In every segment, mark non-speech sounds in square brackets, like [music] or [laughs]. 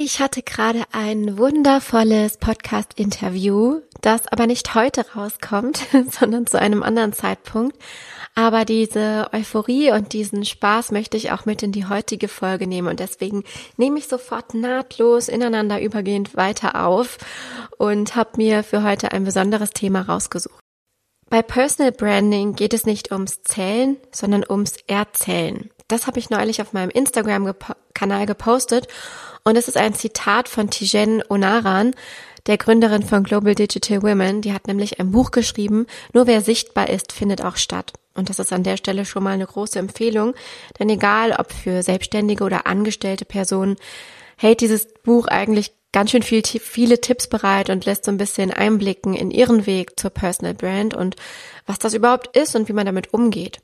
Ich hatte gerade ein wundervolles Podcast-Interview, das aber nicht heute rauskommt, [laughs] sondern zu einem anderen Zeitpunkt. Aber diese Euphorie und diesen Spaß möchte ich auch mit in die heutige Folge nehmen und deswegen nehme ich sofort nahtlos ineinander übergehend weiter auf und habe mir für heute ein besonderes Thema rausgesucht. Bei Personal Branding geht es nicht ums Zählen, sondern ums Erzählen. Das habe ich neulich auf meinem Instagram-Kanal gepostet und es ist ein Zitat von Tijen Onaran, der Gründerin von Global Digital Women. Die hat nämlich ein Buch geschrieben, Nur wer sichtbar ist, findet auch statt. Und das ist an der Stelle schon mal eine große Empfehlung, denn egal ob für selbstständige oder angestellte Personen, hält dieses Buch eigentlich ganz schön viel, viele Tipps bereit und lässt so ein bisschen einblicken in ihren Weg zur Personal Brand und was das überhaupt ist und wie man damit umgeht.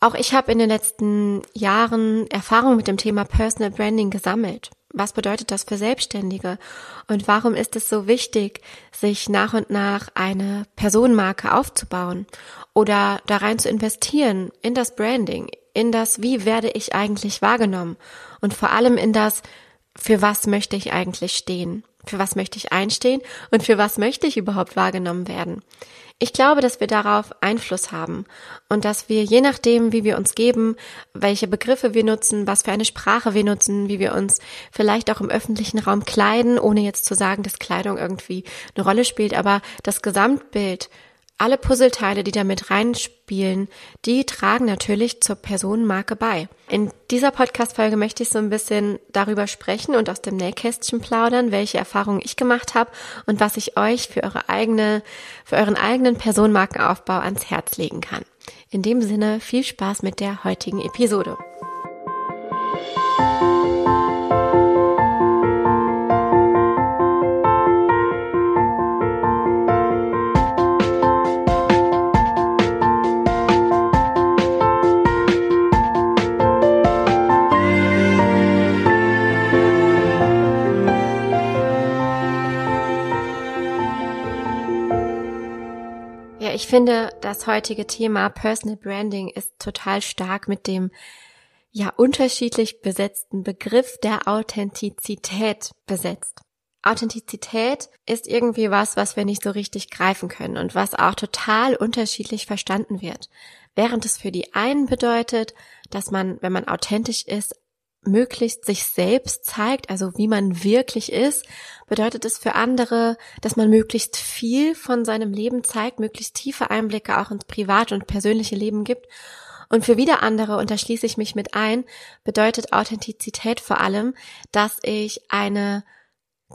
Auch ich habe in den letzten Jahren Erfahrung mit dem Thema Personal Branding gesammelt. Was bedeutet das für Selbstständige? Und warum ist es so wichtig, sich nach und nach eine Personenmarke aufzubauen oder da rein zu investieren in das Branding, in das, wie werde ich eigentlich wahrgenommen und vor allem in das, für was möchte ich eigentlich stehen? Für was möchte ich einstehen und für was möchte ich überhaupt wahrgenommen werden? Ich glaube, dass wir darauf Einfluss haben und dass wir je nachdem, wie wir uns geben, welche Begriffe wir nutzen, was für eine Sprache wir nutzen, wie wir uns vielleicht auch im öffentlichen Raum kleiden, ohne jetzt zu sagen, dass Kleidung irgendwie eine Rolle spielt, aber das Gesamtbild alle Puzzleteile, die damit reinspielen, die tragen natürlich zur Personenmarke bei. In dieser Podcast-Folge möchte ich so ein bisschen darüber sprechen und aus dem Nähkästchen plaudern, welche Erfahrungen ich gemacht habe und was ich euch für eure eigene, für euren eigenen Personenmarkenaufbau ans Herz legen kann. In dem Sinne viel Spaß mit der heutigen Episode. Finde, das heutige Thema Personal Branding ist total stark mit dem ja unterschiedlich besetzten Begriff der Authentizität besetzt. Authentizität ist irgendwie was, was wir nicht so richtig greifen können und was auch total unterschiedlich verstanden wird. Während es für die einen bedeutet, dass man, wenn man authentisch ist, möglichst sich selbst zeigt, also wie man wirklich ist, bedeutet es für andere, dass man möglichst viel von seinem Leben zeigt, möglichst tiefe Einblicke auch ins private und persönliche Leben gibt. Und für wieder andere, und da schließe ich mich mit ein, bedeutet Authentizität vor allem, dass ich eine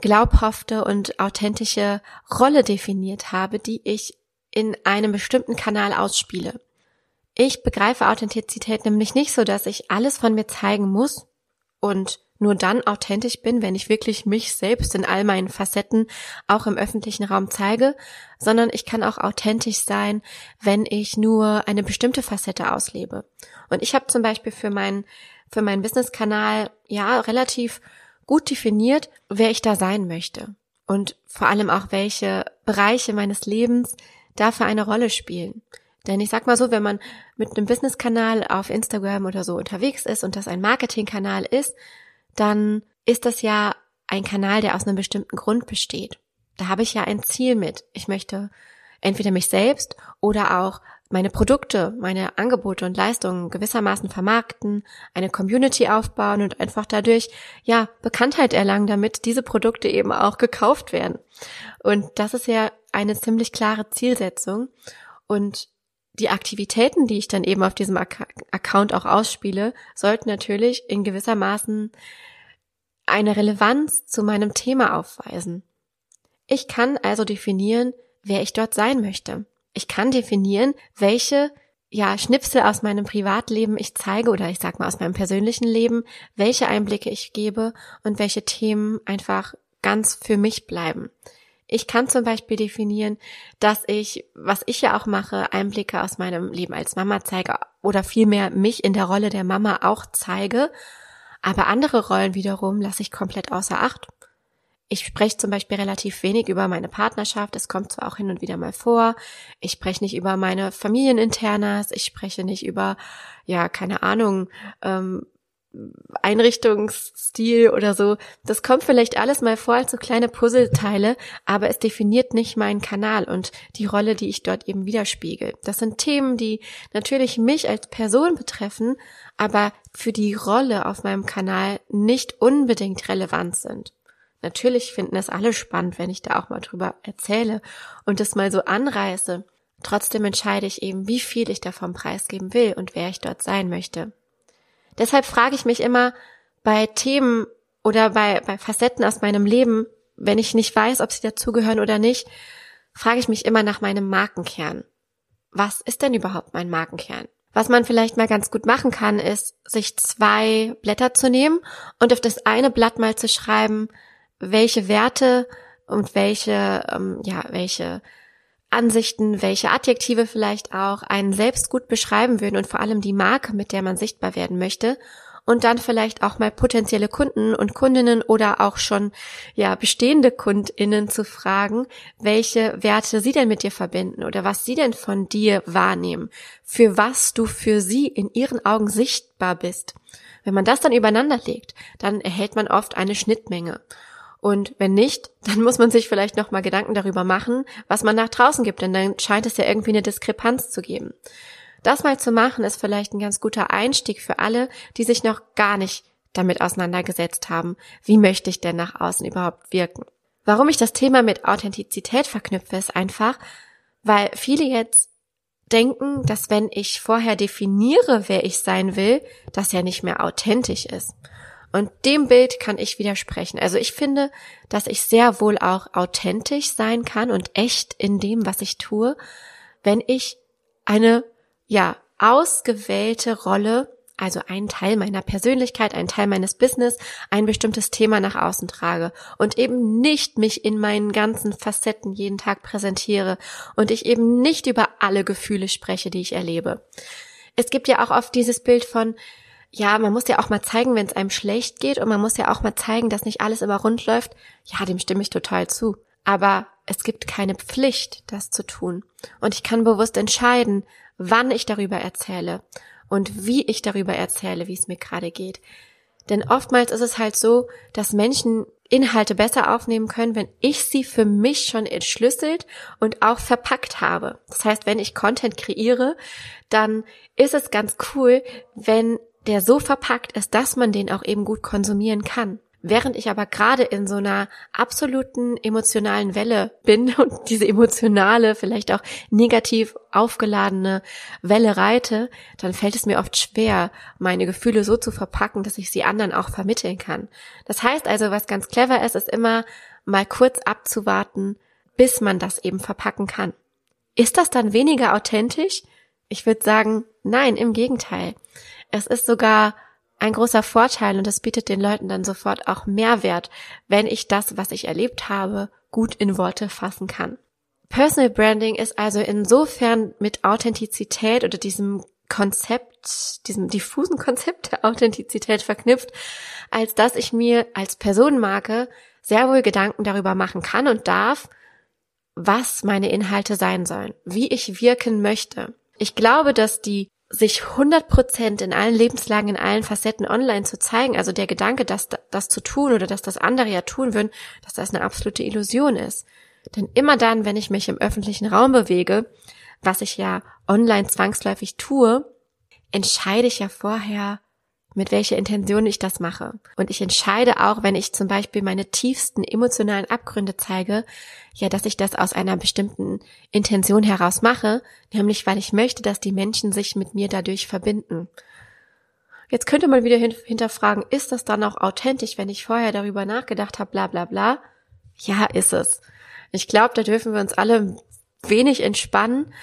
glaubhafte und authentische Rolle definiert habe, die ich in einem bestimmten Kanal ausspiele. Ich begreife Authentizität nämlich nicht so, dass ich alles von mir zeigen muss, und nur dann authentisch bin, wenn ich wirklich mich selbst in all meinen Facetten auch im öffentlichen Raum zeige, sondern ich kann auch authentisch sein, wenn ich nur eine bestimmte Facette auslebe. Und ich habe zum Beispiel für meinen für meinen Business-Kanal ja relativ gut definiert, wer ich da sein möchte und vor allem auch welche Bereiche meines Lebens dafür eine Rolle spielen. Denn ich sag mal so, wenn man mit einem Business-Kanal auf Instagram oder so unterwegs ist und das ein Marketing-Kanal ist, dann ist das ja ein Kanal, der aus einem bestimmten Grund besteht. Da habe ich ja ein Ziel mit. Ich möchte entweder mich selbst oder auch meine Produkte, meine Angebote und Leistungen gewissermaßen vermarkten, eine Community aufbauen und einfach dadurch, ja, Bekanntheit erlangen, damit diese Produkte eben auch gekauft werden. Und das ist ja eine ziemlich klare Zielsetzung. Und die Aktivitäten, die ich dann eben auf diesem Account auch ausspiele, sollten natürlich in gewisser Maßen eine Relevanz zu meinem Thema aufweisen. Ich kann also definieren, wer ich dort sein möchte. Ich kann definieren, welche ja, Schnipsel aus meinem Privatleben ich zeige oder ich sag mal aus meinem persönlichen Leben, welche Einblicke ich gebe und welche Themen einfach ganz für mich bleiben. Ich kann zum Beispiel definieren, dass ich, was ich ja auch mache, Einblicke aus meinem Leben als Mama zeige oder vielmehr mich in der Rolle der Mama auch zeige. Aber andere Rollen wiederum lasse ich komplett außer Acht. Ich spreche zum Beispiel relativ wenig über meine Partnerschaft. Es kommt zwar auch hin und wieder mal vor. Ich spreche nicht über meine Familieninternas. Ich spreche nicht über, ja, keine Ahnung, ähm, Einrichtungsstil oder so. Das kommt vielleicht alles mal vor als so kleine Puzzleteile, aber es definiert nicht meinen Kanal und die Rolle, die ich dort eben widerspiegel. Das sind Themen, die natürlich mich als Person betreffen, aber für die Rolle auf meinem Kanal nicht unbedingt relevant sind. Natürlich finden es alle spannend, wenn ich da auch mal drüber erzähle und das mal so anreiße. Trotzdem entscheide ich eben, wie viel ich davon preisgeben will und wer ich dort sein möchte. Deshalb frage ich mich immer bei Themen oder bei, bei Facetten aus meinem Leben, wenn ich nicht weiß, ob sie dazugehören oder nicht, frage ich mich immer nach meinem Markenkern. Was ist denn überhaupt mein Markenkern? Was man vielleicht mal ganz gut machen kann, ist, sich zwei Blätter zu nehmen und auf das eine Blatt mal zu schreiben, welche Werte und welche, ähm, ja, welche Ansichten, welche Adjektive vielleicht auch einen selbst gut beschreiben würden und vor allem die Marke, mit der man sichtbar werden möchte und dann vielleicht auch mal potenzielle Kunden und Kundinnen oder auch schon ja bestehende Kundinnen zu fragen, welche Werte sie denn mit dir verbinden oder was sie denn von dir wahrnehmen, für was du für sie in ihren Augen sichtbar bist. Wenn man das dann übereinander legt, dann erhält man oft eine Schnittmenge. Und wenn nicht, [laughs] dann muss man sich vielleicht nochmal Gedanken darüber machen, was man nach draußen gibt, denn dann scheint es ja irgendwie eine Diskrepanz zu geben. Das mal zu machen, ist vielleicht ein ganz guter Einstieg für alle, die sich noch gar nicht damit auseinandergesetzt haben. Wie möchte ich denn nach außen überhaupt wirken? Warum ich das Thema mit Authentizität verknüpfe, ist einfach, weil viele jetzt denken, dass wenn ich vorher definiere, wer ich sein will, das ja nicht mehr authentisch ist. Und dem Bild kann ich widersprechen. Also ich finde, dass ich sehr wohl auch authentisch sein kann und echt in dem, was ich tue, wenn ich eine, ja, ausgewählte Rolle, also einen Teil meiner Persönlichkeit, einen Teil meines Business, ein bestimmtes Thema nach außen trage und eben nicht mich in meinen ganzen Facetten jeden Tag präsentiere und ich eben nicht über alle Gefühle spreche, die ich erlebe. Es gibt ja auch oft dieses Bild von, ja, man muss ja auch mal zeigen, wenn es einem schlecht geht und man muss ja auch mal zeigen, dass nicht alles immer rund läuft. Ja, dem stimme ich total zu. Aber es gibt keine Pflicht, das zu tun. Und ich kann bewusst entscheiden, wann ich darüber erzähle und wie ich darüber erzähle, wie es mir gerade geht. Denn oftmals ist es halt so, dass Menschen Inhalte besser aufnehmen können, wenn ich sie für mich schon entschlüsselt und auch verpackt habe. Das heißt, wenn ich Content kreiere, dann ist es ganz cool, wenn der so verpackt ist, dass man den auch eben gut konsumieren kann. Während ich aber gerade in so einer absoluten emotionalen Welle bin [laughs] und diese emotionale, vielleicht auch negativ aufgeladene Welle reite, dann fällt es mir oft schwer, meine Gefühle so zu verpacken, dass ich sie anderen auch vermitteln kann. Das heißt also, was ganz clever ist, ist immer mal kurz abzuwarten, bis man das eben verpacken kann. Ist das dann weniger authentisch? Ich würde sagen, nein, im Gegenteil. Es ist sogar ein großer Vorteil und es bietet den Leuten dann sofort auch Mehrwert, wenn ich das, was ich erlebt habe, gut in Worte fassen kann. Personal Branding ist also insofern mit Authentizität oder diesem Konzept, diesem diffusen Konzept der Authentizität verknüpft, als dass ich mir als Personenmarke sehr wohl Gedanken darüber machen kann und darf, was meine Inhalte sein sollen, wie ich wirken möchte. Ich glaube, dass die sich 100 Prozent in allen Lebenslagen, in allen Facetten online zu zeigen, also der Gedanke, dass das zu tun oder dass das andere ja tun würden, dass das eine absolute Illusion ist. Denn immer dann, wenn ich mich im öffentlichen Raum bewege, was ich ja online zwangsläufig tue, entscheide ich ja vorher, mit welcher Intention ich das mache. Und ich entscheide auch, wenn ich zum Beispiel meine tiefsten emotionalen Abgründe zeige, ja, dass ich das aus einer bestimmten Intention heraus mache, nämlich weil ich möchte, dass die Menschen sich mit mir dadurch verbinden. Jetzt könnte man wieder hinterfragen, ist das dann auch authentisch, wenn ich vorher darüber nachgedacht habe, bla bla bla? Ja, ist es. Ich glaube, da dürfen wir uns alle wenig entspannen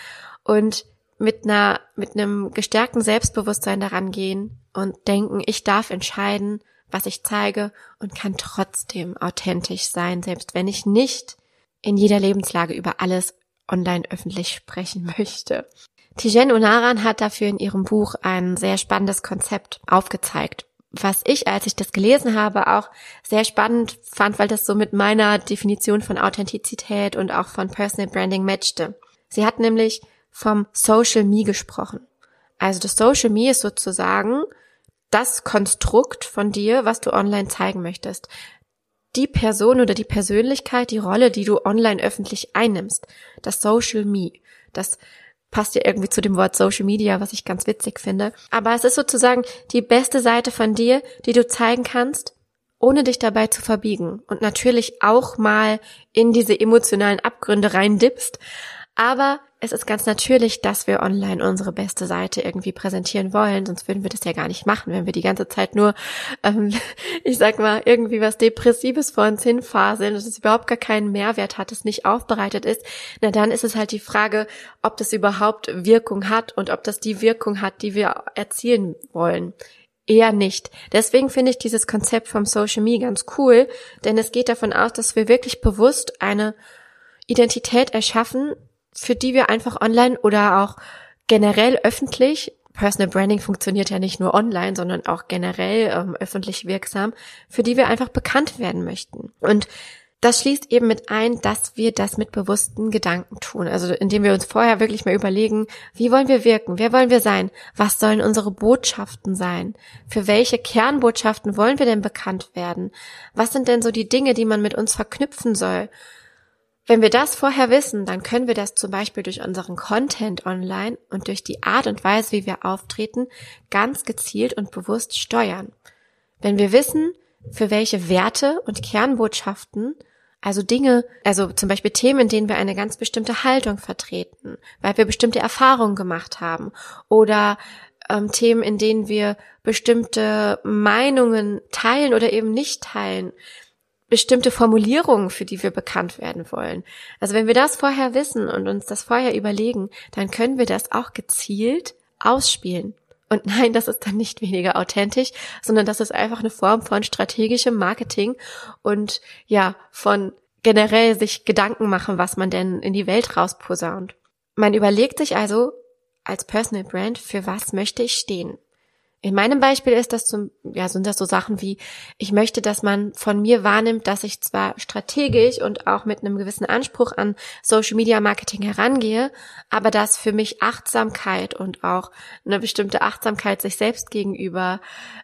und mit einer, mit einem gestärkten Selbstbewusstsein daran gehen und denken, ich darf entscheiden, was ich zeige und kann trotzdem authentisch sein, selbst wenn ich nicht in jeder Lebenslage über alles online öffentlich sprechen möchte. Tijen Unaran hat dafür in ihrem Buch ein sehr spannendes Konzept aufgezeigt, was ich, als ich das gelesen habe, auch sehr spannend fand, weil das so mit meiner Definition von Authentizität und auch von Personal Branding matchte. Sie hat nämlich vom Social Me gesprochen. Also das Social Me ist sozusagen das Konstrukt von dir, was du online zeigen möchtest. Die Person oder die Persönlichkeit, die Rolle, die du online öffentlich einnimmst. Das Social Me. Das passt ja irgendwie zu dem Wort Social Media, was ich ganz witzig finde. Aber es ist sozusagen die beste Seite von dir, die du zeigen kannst, ohne dich dabei zu verbiegen. Und natürlich auch mal in diese emotionalen Abgründe reindippst. Aber es ist ganz natürlich, dass wir online unsere beste Seite irgendwie präsentieren wollen, sonst würden wir das ja gar nicht machen, wenn wir die ganze Zeit nur, ähm, [laughs] ich sag mal, irgendwie was Depressives vor uns hinfaseln, dass es überhaupt gar keinen Mehrwert hat, es nicht aufbereitet ist, na dann ist es halt die Frage, ob das überhaupt Wirkung hat und ob das die Wirkung hat, die wir erzielen wollen. Eher nicht. Deswegen finde ich dieses Konzept vom Social Me ganz cool, denn es geht davon aus, dass wir wirklich bewusst eine Identität erschaffen, für die wir einfach online oder auch generell öffentlich, Personal Branding funktioniert ja nicht nur online, sondern auch generell ähm, öffentlich wirksam, für die wir einfach bekannt werden möchten. Und das schließt eben mit ein, dass wir das mit bewussten Gedanken tun. Also indem wir uns vorher wirklich mal überlegen, wie wollen wir wirken? Wer wollen wir sein? Was sollen unsere Botschaften sein? Für welche Kernbotschaften wollen wir denn bekannt werden? Was sind denn so die Dinge, die man mit uns verknüpfen soll? Wenn wir das vorher wissen, dann können wir das zum Beispiel durch unseren Content online und durch die Art und Weise, wie wir auftreten, ganz gezielt und bewusst steuern. Wenn wir wissen, für welche Werte und Kernbotschaften, also Dinge, also zum Beispiel Themen, in denen wir eine ganz bestimmte Haltung vertreten, weil wir bestimmte Erfahrungen gemacht haben oder ähm, Themen, in denen wir bestimmte Meinungen teilen oder eben nicht teilen, bestimmte Formulierungen, für die wir bekannt werden wollen. Also wenn wir das vorher wissen und uns das vorher überlegen, dann können wir das auch gezielt ausspielen. Und nein, das ist dann nicht weniger authentisch, sondern das ist einfach eine Form von strategischem Marketing und ja, von generell sich Gedanken machen, was man denn in die Welt rausposaunt. Man überlegt sich also als Personal Brand, für was möchte ich stehen? In meinem Beispiel ist das zum, ja, sind das so Sachen wie, ich möchte, dass man von mir wahrnimmt, dass ich zwar strategisch und auch mit einem gewissen Anspruch an Social Media Marketing herangehe, aber dass für mich Achtsamkeit und auch eine bestimmte Achtsamkeit sich selbst gegenüber,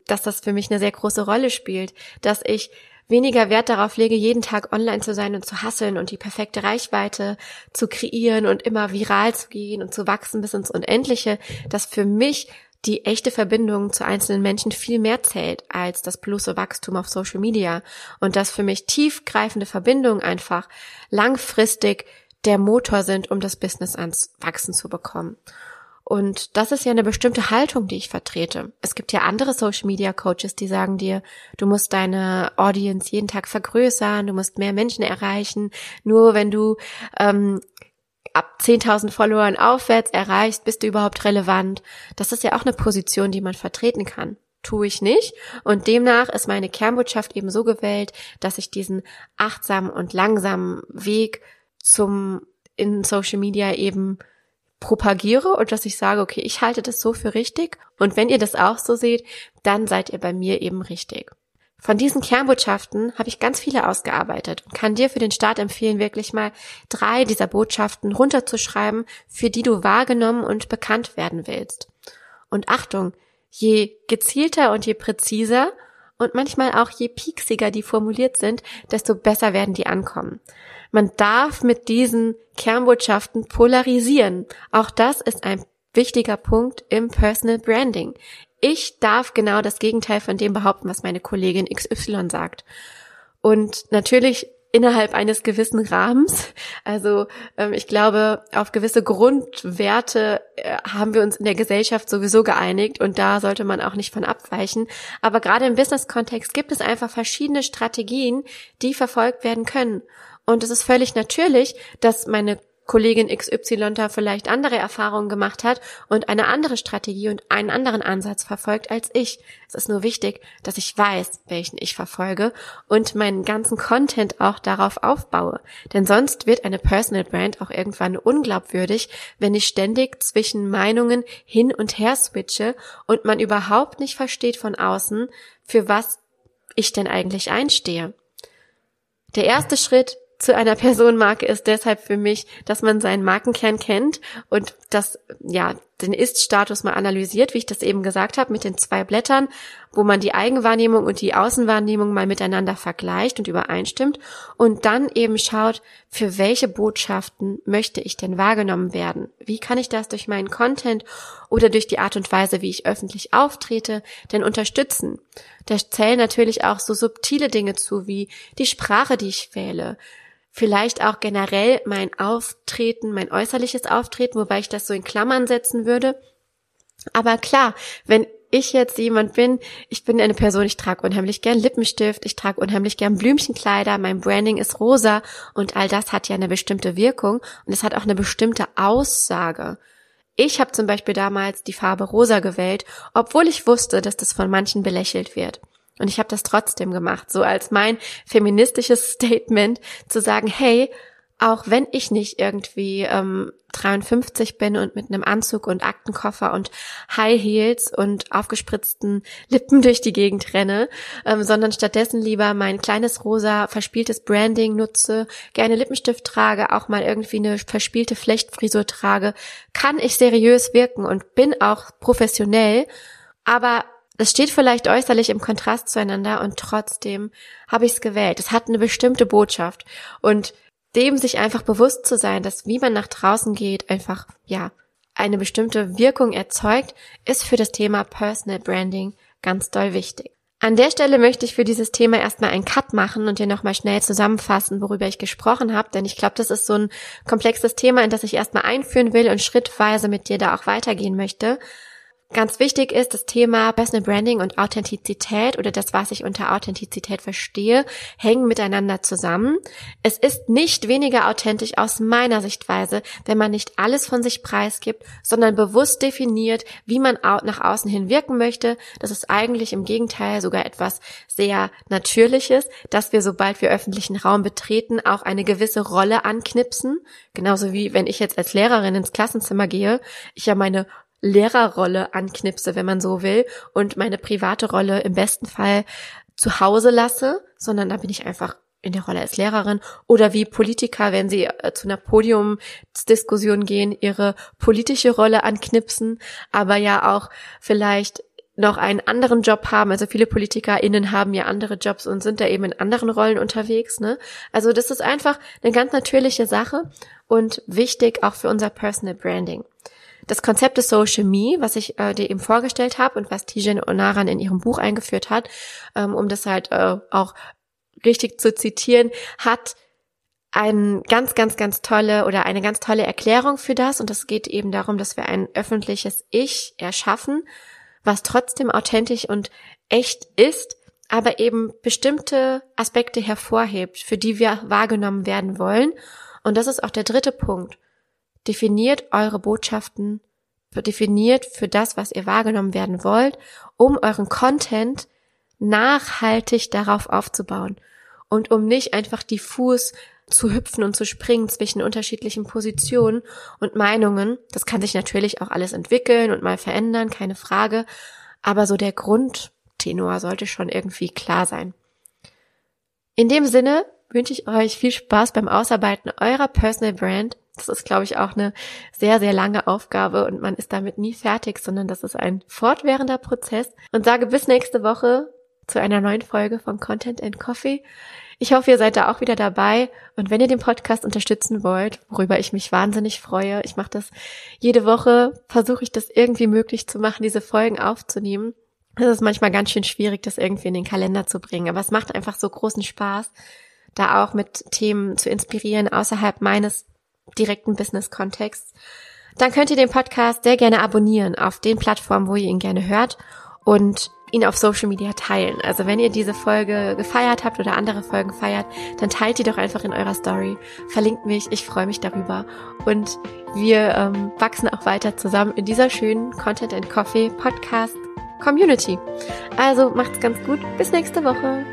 dass das für mich eine sehr große Rolle spielt, dass ich weniger Wert darauf lege, jeden Tag online zu sein und zu hasseln und die perfekte Reichweite zu kreieren und immer viral zu gehen und zu wachsen bis ins Unendliche, dass für mich die echte Verbindung zu einzelnen Menschen viel mehr zählt als das bloße Wachstum auf Social Media und dass für mich tiefgreifende Verbindungen einfach langfristig der Motor sind, um das Business ans Wachsen zu bekommen. Und das ist ja eine bestimmte Haltung, die ich vertrete. Es gibt ja andere Social Media Coaches, die sagen dir, du musst deine Audience jeden Tag vergrößern, du musst mehr Menschen erreichen. Nur wenn du ähm, ab 10.000 Followern aufwärts erreichst, bist du überhaupt relevant. Das ist ja auch eine Position, die man vertreten kann. Tue ich nicht. Und demnach ist meine Kernbotschaft eben so gewählt, dass ich diesen achtsamen und langsamen Weg zum in Social Media eben propagiere und dass ich sage, okay, ich halte das so für richtig. Und wenn ihr das auch so seht, dann seid ihr bei mir eben richtig. Von diesen Kernbotschaften habe ich ganz viele ausgearbeitet und kann dir für den Start empfehlen, wirklich mal drei dieser Botschaften runterzuschreiben, für die du wahrgenommen und bekannt werden willst. Und Achtung, je gezielter und je präziser und manchmal auch je pieksiger die formuliert sind, desto besser werden die ankommen. Man darf mit diesen Kernbotschaften polarisieren. Auch das ist ein wichtiger Punkt im Personal Branding. Ich darf genau das Gegenteil von dem behaupten, was meine Kollegin XY sagt. Und natürlich innerhalb eines gewissen Rahmens. Also ähm, ich glaube, auf gewisse Grundwerte äh, haben wir uns in der Gesellschaft sowieso geeinigt und da sollte man auch nicht von abweichen. Aber gerade im Business-Kontext gibt es einfach verschiedene Strategien, die verfolgt werden können. Und es ist völlig natürlich, dass meine Kollegin XY da vielleicht andere Erfahrungen gemacht hat und eine andere Strategie und einen anderen Ansatz verfolgt als ich. Es ist nur wichtig, dass ich weiß, welchen ich verfolge und meinen ganzen Content auch darauf aufbaue. Denn sonst wird eine Personal Brand auch irgendwann unglaubwürdig, wenn ich ständig zwischen Meinungen hin und her switche und man überhaupt nicht versteht von außen, für was ich denn eigentlich einstehe. Der erste Schritt zu einer Personenmarke ist deshalb für mich, dass man seinen Markenkern kennt und dass, ja, den Ist-Status mal analysiert, wie ich das eben gesagt habe, mit den zwei Blättern, wo man die Eigenwahrnehmung und die Außenwahrnehmung mal miteinander vergleicht und übereinstimmt und dann eben schaut, für welche Botschaften möchte ich denn wahrgenommen werden? Wie kann ich das durch meinen Content oder durch die Art und Weise, wie ich öffentlich auftrete, denn unterstützen? Da zählen natürlich auch so subtile Dinge zu, wie die Sprache, die ich wähle, vielleicht auch generell mein Auftreten, mein äußerliches Auftreten, wobei ich das so in Klammern setzen würde. Aber klar, wenn ich jetzt jemand bin, ich bin eine Person, ich trage unheimlich gern Lippenstift, ich trage unheimlich gern Blümchenkleider, mein Branding ist rosa und all das hat ja eine bestimmte Wirkung und es hat auch eine bestimmte Aussage. Ich habe zum Beispiel damals die Farbe rosa gewählt, obwohl ich wusste, dass das von manchen belächelt wird. Und ich habe das trotzdem gemacht, so als mein feministisches [laughs] Statement zu sagen, hey, auch wenn ich nicht irgendwie ähm, 53 bin und mit einem Anzug und Aktenkoffer und High Heels und aufgespritzten Lippen [laughs] durch die Gegend renne, ähm, sondern stattdessen lieber mein kleines rosa verspieltes Branding nutze, gerne Lippenstift trage, auch mal irgendwie eine verspielte Flechtfrisur trage, kann ich seriös wirken und bin auch professionell, aber das steht vielleicht äußerlich im Kontrast zueinander und trotzdem habe ich es gewählt. Es hat eine bestimmte Botschaft und dem sich einfach bewusst zu sein, dass wie man nach draußen geht, einfach, ja, eine bestimmte Wirkung erzeugt, ist für das Thema Personal Branding ganz doll wichtig. An der Stelle möchte ich für dieses Thema erstmal einen Cut machen und dir nochmal schnell zusammenfassen, worüber ich gesprochen habe, denn ich glaube, das ist so ein komplexes Thema, in das ich erstmal einführen will und schrittweise mit dir da auch weitergehen möchte. Ganz wichtig ist das Thema Personal Branding und Authentizität oder das, was ich unter Authentizität verstehe, hängen miteinander zusammen. Es ist nicht weniger authentisch aus meiner Sichtweise, wenn man nicht alles von sich preisgibt, sondern bewusst definiert, wie man nach außen hin wirken möchte. Das ist eigentlich im Gegenteil sogar etwas sehr Natürliches, dass wir, sobald wir öffentlichen Raum betreten, auch eine gewisse Rolle anknipsen. Genauso wie wenn ich jetzt als Lehrerin ins Klassenzimmer gehe, ich ja meine Lehrerrolle anknipse, wenn man so will, und meine private Rolle im besten Fall zu Hause lasse, sondern da bin ich einfach in der Rolle als Lehrerin oder wie Politiker, wenn sie äh, zu einer Podiumsdiskussion gehen, ihre politische Rolle anknipsen, aber ja auch vielleicht noch einen anderen Job haben. Also viele PolitikerInnen haben ja andere Jobs und sind da eben in anderen Rollen unterwegs. Ne? Also das ist einfach eine ganz natürliche Sache und wichtig auch für unser Personal Branding. Das Konzept des Social Me, was ich äh, dir eben vorgestellt habe und was Tijen Onaran in ihrem Buch eingeführt hat, ähm, um das halt äh, auch richtig zu zitieren, hat ein ganz, ganz, ganz tolle oder eine ganz tolle Erklärung für das. Und es geht eben darum, dass wir ein öffentliches Ich erschaffen, was trotzdem authentisch und echt ist, aber eben bestimmte Aspekte hervorhebt, für die wir wahrgenommen werden wollen. Und das ist auch der dritte Punkt. Definiert eure Botschaften, definiert für das, was ihr wahrgenommen werden wollt, um euren Content nachhaltig darauf aufzubauen und um nicht einfach diffus zu hüpfen und zu springen zwischen unterschiedlichen Positionen und Meinungen. Das kann sich natürlich auch alles entwickeln und mal verändern, keine Frage. Aber so der Grundtenor sollte schon irgendwie klar sein. In dem Sinne wünsche ich euch viel Spaß beim Ausarbeiten eurer Personal Brand das ist, glaube ich, auch eine sehr, sehr lange Aufgabe und man ist damit nie fertig, sondern das ist ein fortwährender Prozess. Und sage bis nächste Woche zu einer neuen Folge von Content and Coffee. Ich hoffe, ihr seid da auch wieder dabei. Und wenn ihr den Podcast unterstützen wollt, worüber ich mich wahnsinnig freue, ich mache das jede Woche, versuche ich das irgendwie möglich zu machen, diese Folgen aufzunehmen. Es ist manchmal ganz schön schwierig, das irgendwie in den Kalender zu bringen, aber es macht einfach so großen Spaß, da auch mit Themen zu inspirieren außerhalb meines direkten Business-Kontext, dann könnt ihr den Podcast sehr gerne abonnieren auf den Plattformen, wo ihr ihn gerne hört und ihn auf Social Media teilen. Also wenn ihr diese Folge gefeiert habt oder andere Folgen feiert, dann teilt die doch einfach in eurer Story. Verlinkt mich, ich freue mich darüber. Und wir ähm, wachsen auch weiter zusammen in dieser schönen Content and Coffee Podcast Community. Also macht's ganz gut. Bis nächste Woche.